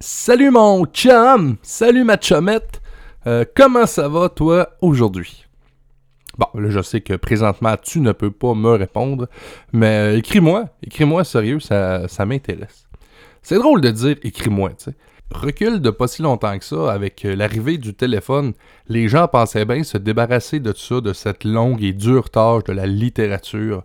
Salut mon chum! Salut ma chumette! Euh, comment ça va toi aujourd'hui? Bon, là je sais que présentement tu ne peux pas me répondre, mais euh, écris-moi, écris-moi sérieux, ça, ça m'intéresse. C'est drôle de dire écris-moi, tu sais. Recule de pas si longtemps que ça, avec euh, l'arrivée du téléphone, les gens pensaient bien se débarrasser de ça, de cette longue et dure tâche de la littérature.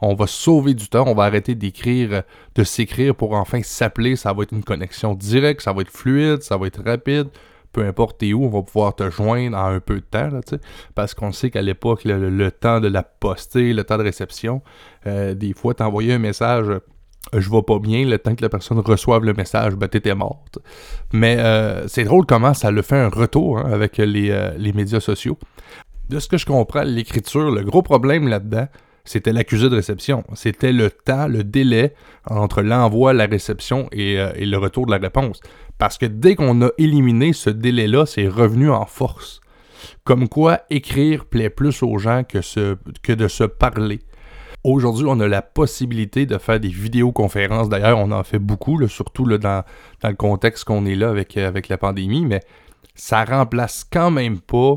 On va sauver du temps, on va arrêter d'écrire, de s'écrire pour enfin s'appeler, ça va être une connexion directe, ça va être fluide, ça va être rapide. Peu importe où, on va pouvoir te joindre en un peu de temps, là, parce qu'on sait qu'à l'époque, le, temps de la poster, le temps de réception, euh, des fois, t'envoyais un message je vais pas bien, le temps que la personne reçoive le message, ben t'étais morte. Mais euh, c'est drôle comment ça le fait un retour hein, avec les, euh, les, médias sociaux. De ce que je comprends, l'écriture, le gros problème là-dedans, c'était l'accusé de réception. C'était le temps, le délai entre l'envoi, la réception et, euh, le retour de la réponse. Parce que dès qu'on a éliminé ce délai-là, c'est revenu en force. Comme quoi écrire plaît plus aux gens que de se parler. Aujourd'hui, on a la possibilité de faire des vidéoconférences. D'ailleurs, on en fait beaucoup, surtout dans, le contexte qu'on est là avec, euh, avec la pandémie, mais ça remplace quand même pas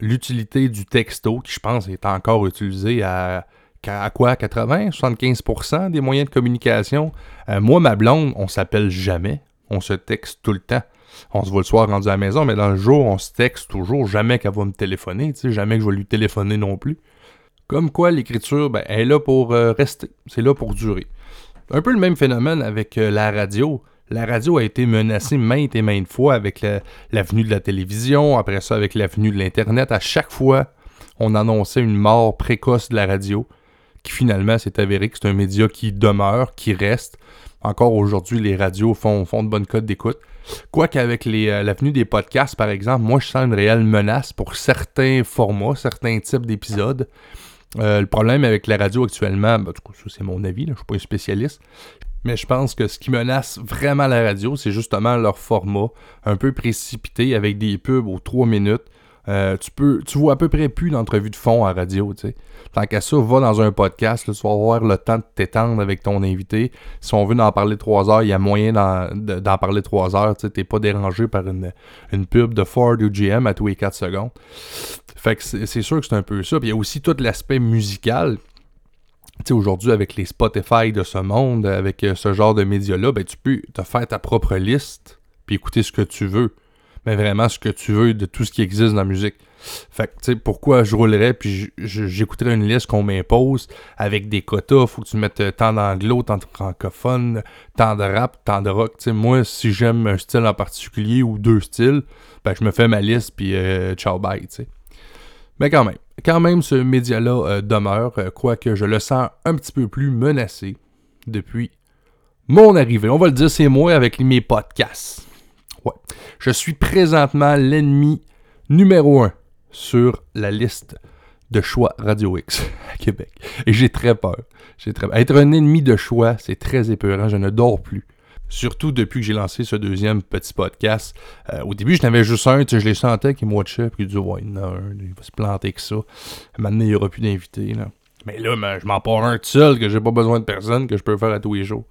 l'utilité du texto, qui je pense est encore utilisé à, à quoi? 80, 75% des moyens de communication? Euh, moi, ma blonde, on s'appelle jamais. On se texte tout le temps. On se voit le soir rendu à la maison, mais dans le jour, on se texte toujours. Jamais qu'elle va me téléphoner, jamais que je vais lui téléphoner non plus. Comme quoi, l'écriture, ben, est là pour euh, rester, c'est là pour durer. Un peu le même phénomène avec euh, la radio. La radio a été menacée maintes et maintes fois avec l'avenue de la télévision, après ça avec l'avenue de l'Internet. À chaque fois, on annonçait une mort précoce de la radio, qui finalement s'est avéré que c'est un média qui demeure, qui reste. Encore aujourd'hui, les radios font, de bonnes codes d'écoute. Quoique avec euh, l'avenue des podcasts, par exemple, moi je sens une réelle menace pour certains formats, certains types d'épisodes. Euh, le problème avec la radio actuellement, ben, c'est mon avis, je ne suis pas un spécialiste, mais je pense que ce qui menace vraiment la radio, c'est justement leur format, un peu précipité avec des pubs aux 3 minutes. Euh, tu peux tu vois à peu près plus d'entrevues de fond à radio, tu sais. Tant qu'à ça, va dans un podcast, tu vas avoir le temps de t'étendre avec ton invité. Si on veut en parler trois heures, il y a moyen d'en parler trois heures, tu n'es pas dérangé par une, pub de Ford ou GM à tous les 4 secondes. Fait que c'est sûr que c'est un peu ça. Puis il y a aussi tout l'aspect musical. Sais, aujourd'hui, avec les Spotify de ce monde, avec euh, ce genre de médias-là, ben, tu peux te faire ta propre liste, puis écouter ce que tu veux. Mais vraiment ce que tu veux de tout ce qui existe dans la musique. Fait que, tu sais, pourquoi je roulerais, puis j'écouterais une liste qu'on m'impose avec des quotas, faut que tu mettes euh, tant d'anglo, tant de francophone, tant de rap, tant de rock. Tu sais, moi, si j'aime un style en particulier ou deux styles, ben, je me fais ma liste, puis euh, ciao, bye, tu sais. Mais quand même, quand même, ce média-là euh, demeure, quoique je le sens un petit peu plus menacé depuis mon arrivée. On va le dire, c'est moi avec mes podcasts. Je suis présentement l'ennemi numéro un sur la liste de choix Radio X à Québec. Et j'ai très peur. J'ai très... Être un ennemi de choix, c'est très épeurant. Je ne dors plus. Surtout depuis que j'ai lancé ce deuxième petit podcast. Euh, au début, je n'avais juste un, je les sentais qui me watchait, puis il dit, ouais, il, il va se planter que ça. Maintenant, il n'y aura plus d'invités. Mais là, je m'en pars un tout seul, que j'ai pas besoin de personne, que je peux faire à tous les jours.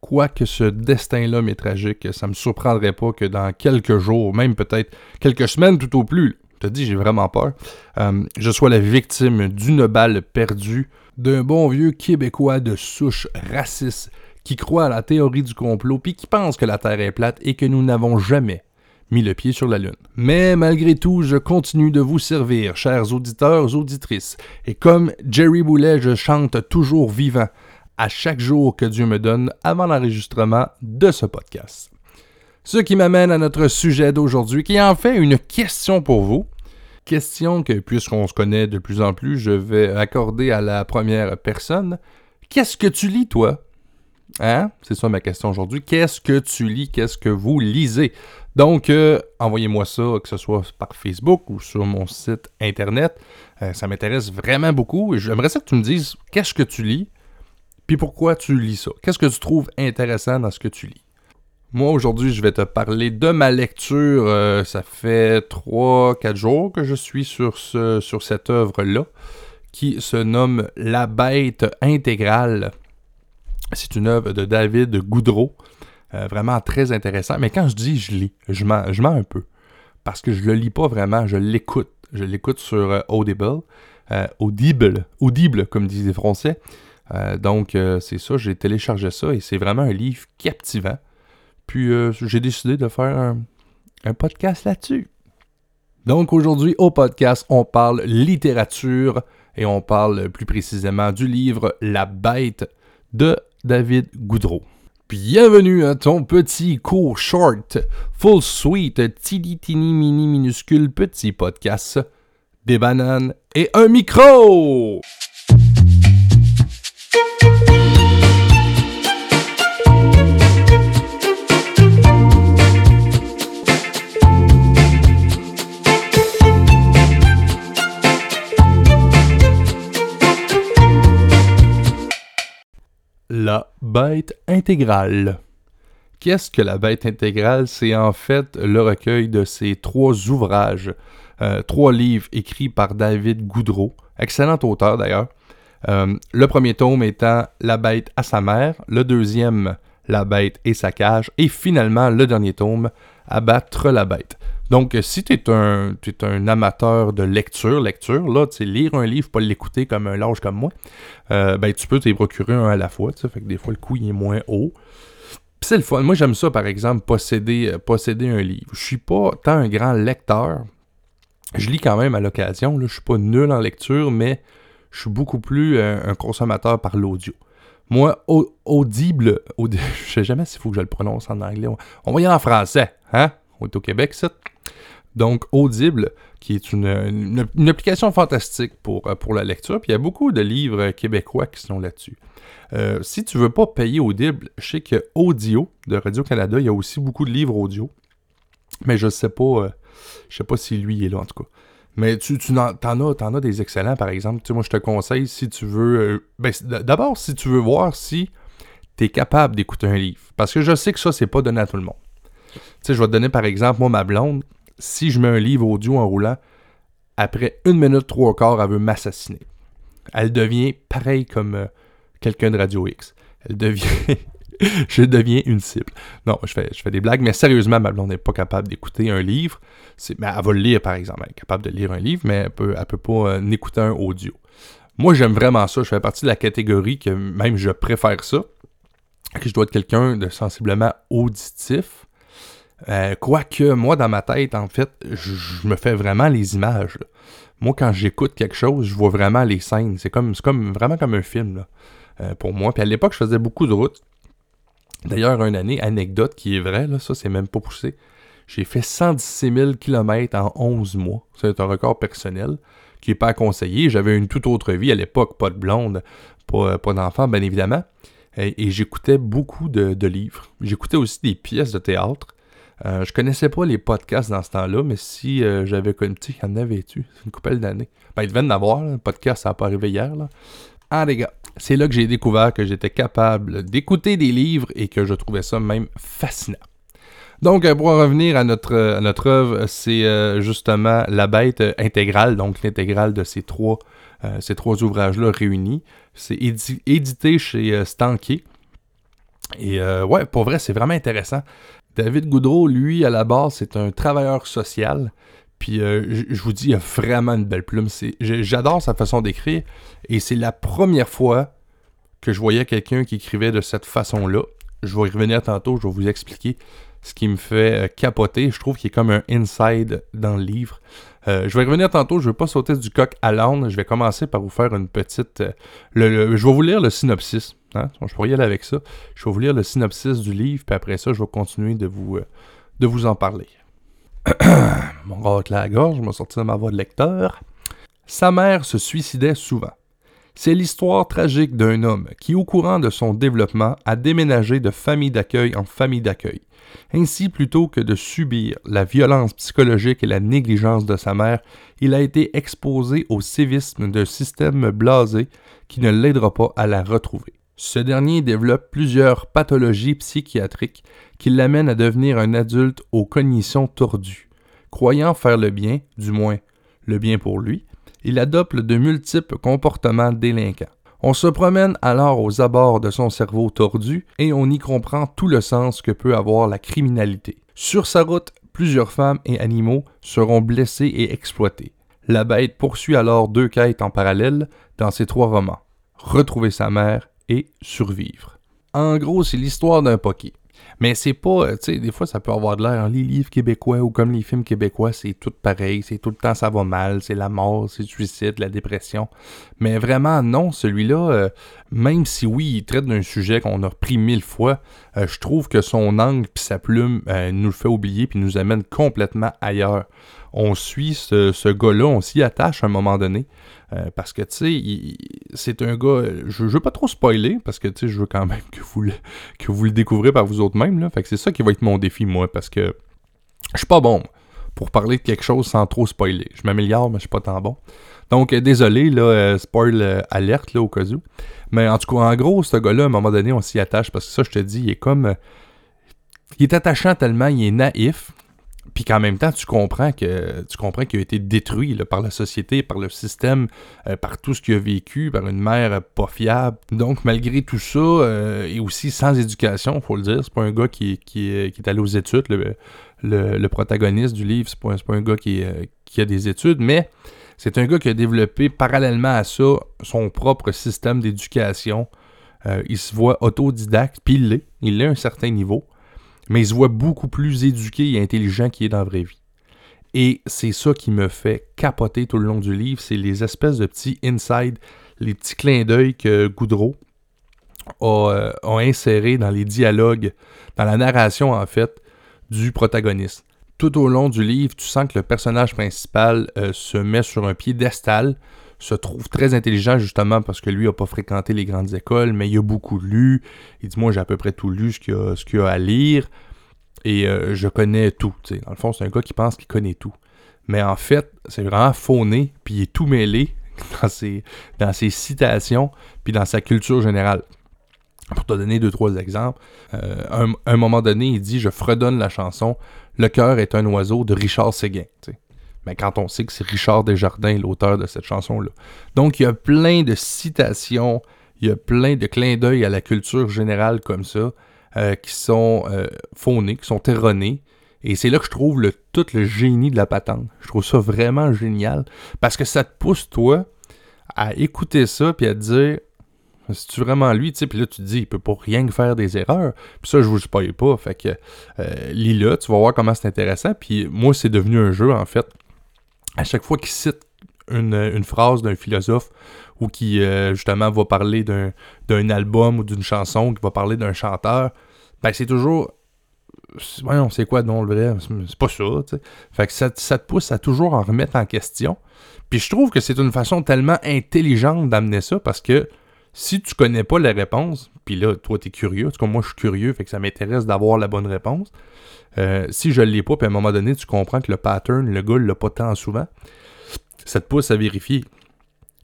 Quoique ce destin-là m'est tragique, ça me surprendrait pas que dans quelques jours, même peut-être quelques semaines tout au plus, je te dis, j'ai vraiment peur, euh, je sois la victime d'une balle perdue d'un bon vieux Québécois de souche raciste qui croit à la théorie du complot, puis qui pense que la Terre est plate et que nous n'avons jamais mis le pied sur la Lune. Mais malgré tout, je continue de vous servir, chers auditeurs, auditrices, et comme Jerry Boulet, je chante toujours vivant à chaque jour que Dieu me donne avant l'enregistrement de ce podcast. Ce qui m'amène à notre sujet d'aujourd'hui, qui est en fait une question pour vous. Question que, puisqu'on se connaît de plus en plus, je vais accorder à la première personne. Qu'est-ce que tu lis, toi, Hein? C'est ça ma question aujourd'hui. Qu'est-ce que tu lis? Qu'est-ce que vous lisez? Donc, euh, envoyez-moi ça, que ce soit par Facebook ou sur mon site internet. Euh, ça m'intéresse vraiment beaucoup. J'aimerais ça que tu me dises qu'est-ce que tu lis, puis pourquoi tu lis ça? Qu'est-ce que tu trouves intéressant dans ce que tu lis? Moi, aujourd'hui, je vais te parler de ma lecture. Euh, ça fait 3-4 jours que je suis sur, ce, sur cette œuvre-là, qui se nomme La bête intégrale c'est une œuvre de David Goudreau. vraiment très intéressant. Mais quand je dis je lis, je mens, un peu. Parce que je le lis pas vraiment, je l'écoute. Je l'écoute sur Audible. Audible, Audible, comme disent les Français. Donc, c'est ça, j'ai téléchargé ça et c'est vraiment un livre captivant. Puis, j'ai décidé de faire un podcast là-dessus. Donc aujourd'hui au podcast, on parle littérature et on parle plus précisément du livre La bête de David Goudreau. Bienvenue à ton petit court short, full suite, tini tini mini minuscule petit podcast, des bananes et un micro! Bête intégrale. Qu'est-ce que la bête intégrale? C'est en fait le recueil de ces trois ouvrages, euh, trois livres écrits par David Goudreau, excellent auteur d'ailleurs. Euh, le premier tome étant La bête à sa mère, le deuxième La bête et sa cage, et finalement le dernier tome Abattre la bête. Donc, si tu es un, un amateur de lecture, lecture, là, tu sais, lire un livre, pas l'écouter comme un large comme moi, euh, ben, tu peux t'y procurer un à la fois, tu fait que des fois, le coût, est moins haut. c'est le fun. Moi, j'aime ça, par exemple, posséder, euh, posséder un livre. Je suis pas tant un grand lecteur. Je lis quand même à l'occasion, là. Je suis pas nul en lecture, mais je suis beaucoup plus euh, un consommateur par l'audio. Moi, audible, audible je sais jamais s'il faut que je le prononce en anglais. On va y aller en français, hein? On est au Québec, ça. Donc, Audible, qui est une, application fantastique pour, euh, pour la lecture. Puis il y a beaucoup de livres québécois qui sont là-dessus. Euh, si tu veux pas payer Audible, je sais que Audio de Radio-Canada, il y a aussi beaucoup de livres audio. Mais je sais pas, euh, je sais pas si lui est là en tout cas. Mais tu, tu en, as, des excellents, par exemple. Tu moi, je te conseille, si tu veux... Ben, d'abord, si tu veux voir si tu es capable d'écouter un livre. Parce que je sais que ça, c'est pas donné à tout le monde. Tu sais, je vais te donner par exemple, moi, ma blonde, si je mets un livre audio en roulant, après une minute trois quarts, elle veut m'assassiner. Elle devient pareil comme euh, quelqu'un de Radio X. Elle devient. je deviens une cible. Non, je fais, je fais des blagues, mais sérieusement, ma blonde n'est pas capable d'écouter un livre. Elle va le lire, par exemple. Elle est capable de lire un livre, mais elle elle peut pas euh, écouter un audio. Moi, j'aime vraiment ça. Je fais partie de la catégorie que même je préfère ça. Que je dois être quelqu'un de sensiblement auditif. Euh, quoique, moi, dans ma tête, en fait, je, me fais vraiment les images. Moi, quand j'écoute quelque chose, je vois vraiment les scènes. C'est comme, comme vraiment comme un film euh, pour moi. Puis à l'époque, je faisais beaucoup de routes. D'ailleurs, une année, anecdote qui est vraie, là, ça, c'est même pas poussé. J'ai fait 116 000 km en 11 mois. C'est un record personnel qui n'est pas à conseiller. J'avais une toute autre vie à l'époque, pas de blonde, pas, pas d'enfant, bien évidemment. Et, j'écoutais beaucoup de, livres. J'écoutais aussi des pièces de théâtre. Euh, je connaissais pas les podcasts dans ce temps-là, mais si euh, j'avais connu, il y en avait-tu? C'est une couple d'années. Ben, il devait en avoir, podcast, ça n'a pas arrivé hier. Là. Ah, les gars, c'est là que j'ai découvert que j'étais capable d'écouter des livres et que je trouvais ça même fascinant. Donc, euh, pour revenir à notre, œuvre, c'est justement La Bête intégrale, donc l'intégrale de ces trois, trois ouvrages-là réunis. C'est édité chez Stanky. Et ouais, pour vrai, c'est vraiment intéressant. David Goudreau, lui, à la base, c'est un travailleur social. Puis euh, je vous dis, il a vraiment une belle plume. J'adore sa façon d'écrire. Et c'est la première fois que je voyais quelqu'un qui écrivait de cette façon-là. Je vais y revenir tantôt, je vais vous expliquer ce qui me fait euh, capoter. Je trouve qu'il est comme un inside dans le livre. Euh, je vais y revenir tantôt, je ne vais pas sauter du coq à l'âne. Je vais commencer par vous faire une petite... je vais vous lire le synopsis. Hein? Je pourrais y aller avec ça. Je vais vous lire le synopsis du livre, puis après ça, je vais continuer de vous, euh, de vous en parler. Mon gars la gorge, je m'en sorti de ma voix de lecteur. Sa mère se suicidait souvent. C'est l'histoire tragique d'un homme qui, au courant de son développement, a déménagé de famille d'accueil en famille d'accueil. Ainsi, plutôt que de subir la violence psychologique et la négligence de sa mère, il a été exposé au sévisme d'un système blasé qui ne l'aidera pas à la retrouver. Ce dernier développe plusieurs pathologies psychiatriques qui l'amènent à devenir un adulte aux cognitions tordues. Croyant faire le bien, du moins le bien pour lui, il adopte de multiples comportements délinquants. On se promène alors aux abords de son cerveau tordu et on y comprend tout le sens que peut avoir la criminalité. Sur sa route, plusieurs femmes et animaux seront blessés et exploités. La bête poursuit alors deux quêtes en parallèle dans ses trois romans. Retrouver sa mère et survivre. En gros, c'est l'histoire d'un poké. Mais c'est pas, euh, tu sais, des fois ça peut avoir de l'air, les livres québécois ou comme les films québécois, c'est tout pareil, c'est tout le temps ça va mal, c'est la mort, c'est le suicide, la dépression. Mais vraiment non, celui-là, euh, même si oui, il traite d'un sujet qu'on a repris mille fois, euh, je trouve que son angle puis sa plume nous le fait oublier puis nous amène complètement ailleurs. On suit ce, ce gars-là, on s'y attache à un moment donné. Euh, parce que, tu sais, c'est un gars. Je, veux pas trop spoiler, parce que, tu sais, je veux quand même que vous, le, que découvrez par vous autres mêmes, là. Fait que c'est ça qui va être mon défi, moi, parce que je suis pas bon pour parler de quelque chose sans trop spoiler. Je m'améliore, mais je suis pas tant bon. Donc, euh, désolé, là, euh, spoil alerte, là, au cas où. Mais en tout cas, en gros, ce gars-là, à un moment donné, on s'y attache, parce que ça, je te dis, il est comme. il est attachant tellement, il est naïf, puis qu'en même temps, tu comprends que tu comprends qu'il a été détruit par la société, par le système, euh, par tout ce qu'il a vécu, par une mère pas fiable. Donc, malgré tout ça, euh, et aussi sans éducation, faut le dire, c'est pas un gars qui, qui, est allé aux études. Le, protagoniste du livre, c'est pas, pas un gars qui, a des études, mais c'est un gars qui a développé parallèlement à ça son propre système d'éducation. Euh, il se voit autodidacte, puis il l'est. Il l'est à un certain niveau mais il se voit beaucoup plus éduqué et intelligent qu'il est dans la vraie vie. Et c'est ça qui me fait capoter tout le long du livre, c'est les espèces de petits inside, les petits clins d'œil que Goudreau a, euh, insérés dans les dialogues, dans la narration en fait, du protagoniste. Tout au long du livre, tu sens que le personnage principal euh, se met sur un piédestal, se trouve très intelligent justement parce que lui n'a pas fréquenté les grandes écoles, mais il a beaucoup lu. Il dit Moi, j'ai à peu près tout lu ce qu'il a, a, à lire et euh, je connais tout. Dans le fond, c'est un gars qui pense qu'il connaît tout. Mais en fait, c'est vraiment fauné, puis il est tout mêlé dans ses, dans ses citations, puis dans sa culture générale. Pour te donner deux, trois exemples, euh, un, un, moment donné, il dit Je fredonne la chanson Le cœur est un oiseau de Richard Séguin. Mais quand on sait que c'est Richard Desjardins, l'auteur de cette chanson-là. Donc, il y a plein de citations, il y a plein de clins d'œil à la culture générale comme ça, euh, qui sont euh, qui sont erronés. Et c'est là que je trouve tout le génie de la patente. Je trouve ça vraiment génial. Parce que ça te pousse, toi, à écouter ça puis à te dire c'est-tu vraiment lui, puis là, tu te dis, il peut pas rien faire des erreurs. Puis ça, je vous spoil pas. Fait que, euh, lis-le, tu vas voir comment c'est intéressant. Puis moi, c'est devenu un jeu, en fait à chaque fois qu'il cite une, phrase d'un philosophe ou qui euh, justement va parler d'un album ou d'une chanson, qui va parler d'un chanteur, ben c'est toujours. Voyons, c'est quoi non le vrai? C'est pas ça, tu sais. Fait que ça, te pousse à toujours en remettre en question. Puis je trouve que c'est une façon tellement intelligente d'amener ça parce que si tu connais pas la réponse, puis là, toi, t'es curieux, en tout cas, moi, je suis curieux, fait que ça m'intéresse d'avoir la bonne réponse. Euh, si je ne l'ai pas, puis à un moment donné, tu comprends que le pattern, le gars l'a pas tant souvent, ça te pousse à vérifier.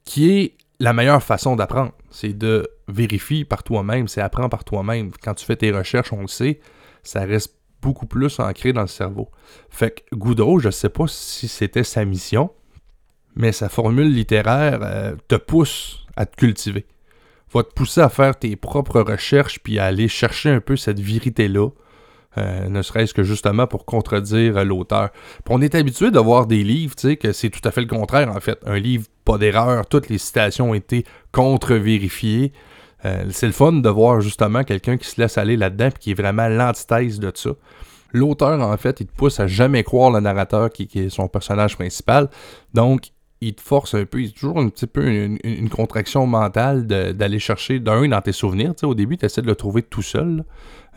Qui est la meilleure façon d'apprendre? C'est de vérifier par toi-même, c'est apprendre par toi-même. Quand tu fais tes recherches, on le sait, ça reste beaucoup plus ancré dans le cerveau. Fait que Goudreau, je ne sais pas si c'était sa mission, mais sa formule littéraire euh, te pousse à te cultiver. Va te pousser à faire tes propres recherches puis à aller chercher un peu cette vérité-là euh, ne serait-ce que justement pour contredire l'auteur. On est habitué de voir des livres, tu sais, que c'est tout à fait le contraire, en fait. Un livre, pas d'erreur, toutes les citations ont été contre-vérifiées. Euh, c'est le fun de voir justement quelqu'un qui se laisse aller là-dedans et qui est vraiment l'antithèse de ça. L'auteur, en fait, il te pousse à jamais croire le narrateur qui, qui est son personnage principal. Donc, il te force un peu, il y a toujours un petit peu une, contraction mentale d'aller chercher d'un dans tes souvenirs. au début, tu essaies de le trouver tout seul.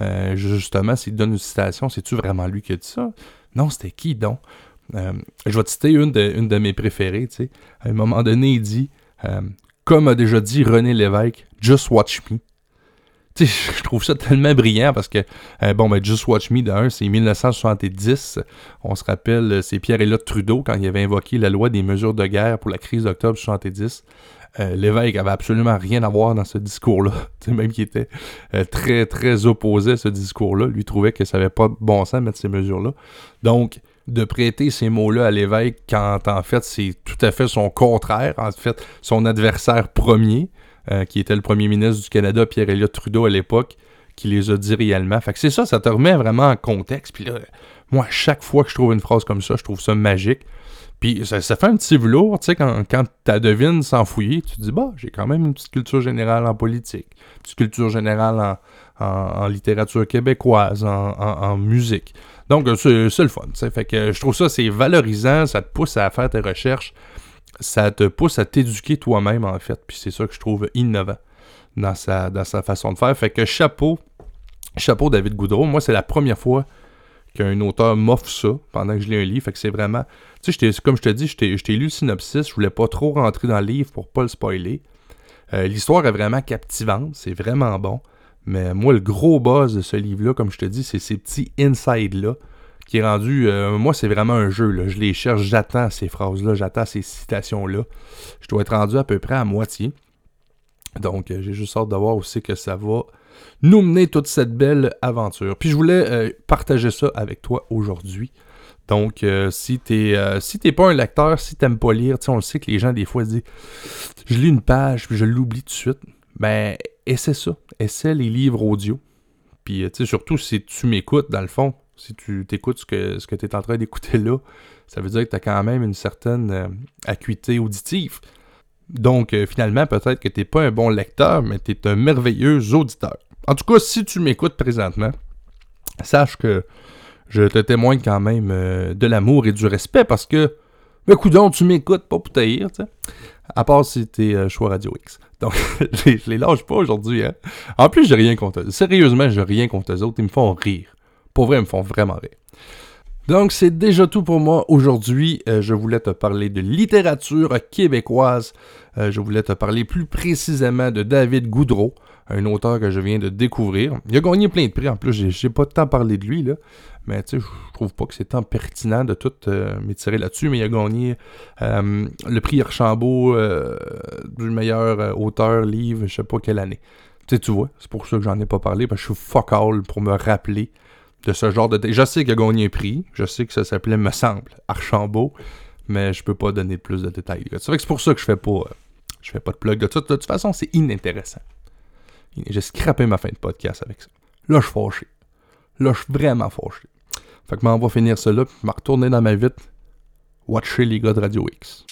Euh, justement, s'il te donne une citation, c'est-tu vraiment lui qui a dit ça? Non, c'était qui donc? Euh, je vais te citer une de, mes préférées. À un moment donné, il dit euh, Comme a déjà dit René Lévesque, Just watch me je trouve ça tellement brillant parce que, euh, bon, ben, Just Watch Me, d'un, c'est 1970. On se rappelle, euh, c'est Pierre-Éliott Trudeau quand il avait invoqué la loi des mesures de guerre pour la crise d'octobre 70. Euh, L'évêque avait absolument rien à voir dans ce discours-là. même qu'il était très, très opposé à ce discours-là. Lui trouvait que ça n'avait pas bon sens de mettre ces mesures-là. Donc, de prêter ces mots-là à l'évêque quand en fait c'est tout à fait son contraire, en fait son adversaire premier, euh, qui était le premier ministre du Canada, Pierre Elliott Trudeau à l'époque, qui les a dit réellement. Fait que c'est ça, ça te remet vraiment en contexte. Puis là, moi, chaque fois que je trouve une phrase comme ça, je trouve ça magique. Puis ça, fait un petit velours, tu sais, quand, quand ta devine sans fouiller, tu te dis, bah, j'ai quand même une petite culture générale en politique, une petite culture générale en, littérature québécoise, en, musique. Donc, c'est le fun, tu sais. Fait que je trouve ça, c'est valorisant, ça te pousse à faire tes recherches, ça te pousse à t'éduquer toi-même, en fait. Puis c'est ça que je trouve innovant dans sa, dans sa façon de faire. Fait que chapeau, chapeau David Goudreau. Moi, c'est la première fois qu'un auteur m'offre ça pendant que je lis un livre. Fait que c'est vraiment. Tu sais, comme je te dis, je t'ai lu le synopsis. Je voulais pas trop rentrer dans le livre pour pas le spoiler. Euh, l'histoire est vraiment captivante. C'est vraiment bon. Mais moi, le gros buzz de ce livre-là, comme je te dis, c'est ces petits inside-là qui est rendu. Euh, moi, c'est vraiment un jeu. Là. Je les cherche, j'attends ces phrases-là, j'attends ces citations-là. Je dois être rendu à peu près à moitié. Donc, euh, j'ai juste hâte de voir aussi que ça va nous mener toute cette belle aventure. Puis je voulais euh, partager ça avec toi aujourd'hui. Donc, si t'es si t'es pas un lecteur, si t'aimes pas lire, on le sait que les gens des fois disent je lis une page puis je l'oublie tout de suite. Ben, essaie ça. Essaie les livres audio. Puis, tu sais, surtout si tu m'écoutes, dans le fond, si tu t'écoutes ce que, tu es en train d'écouter là, ça veut dire que tu as quand même une certaine acuité auditive. Donc, euh, finalement, peut-être que tu n'es pas un bon lecteur, mais tu es un merveilleux auditeur. En tout cas, si tu m'écoutes présentement, sache que je te témoigne quand même euh, de l'amour et du respect parce que, ben, coudon, tu m'écoutes pas pour taillir, tu sais. À part si t'es euh, choix Radio X. Donc, je les lâche pas aujourd'hui, hein. En plus, j'ai rien contre eux. Sérieusement, j'ai rien contre eux autres. Ils me font rire. Pour vrai, ils me font vraiment rire. Donc, c'est déjà tout pour moi aujourd'hui. Euh, je voulais te parler de littérature québécoise. Euh, je voulais te parler plus précisément de David Goudreau, un auteur que je viens de découvrir. Il a gagné plein de prix. En plus, j'ai pas temps parler de lui, là. Mais tu sais, je trouve pas que c'est tant pertinent de tout euh, m'étirer là-dessus. Mais il a gagné le prix Archambault du meilleur auteur livre, je sais pas quelle année. Tu sais, tu vois, c'est pour ça que j'en ai pas parlé, parce que je suis fuck all pour me rappeler de ce genre de... Je sais qu'il a gagné un prix, je sais que ça s'appelait, me semble, Archambault, mais je peux pas donner plus de détails. C'est pour ça que je fais pas, euh, je fais pas de plug de. De toute façon, c'est inintéressant. J'ai scrappé ma fin de podcast avec ça. Là, je suis fâché. Là, je suis vraiment fâché. Fait que m'en va finir là, puis me retourner dans ma vie, watcher les gars de Radio X.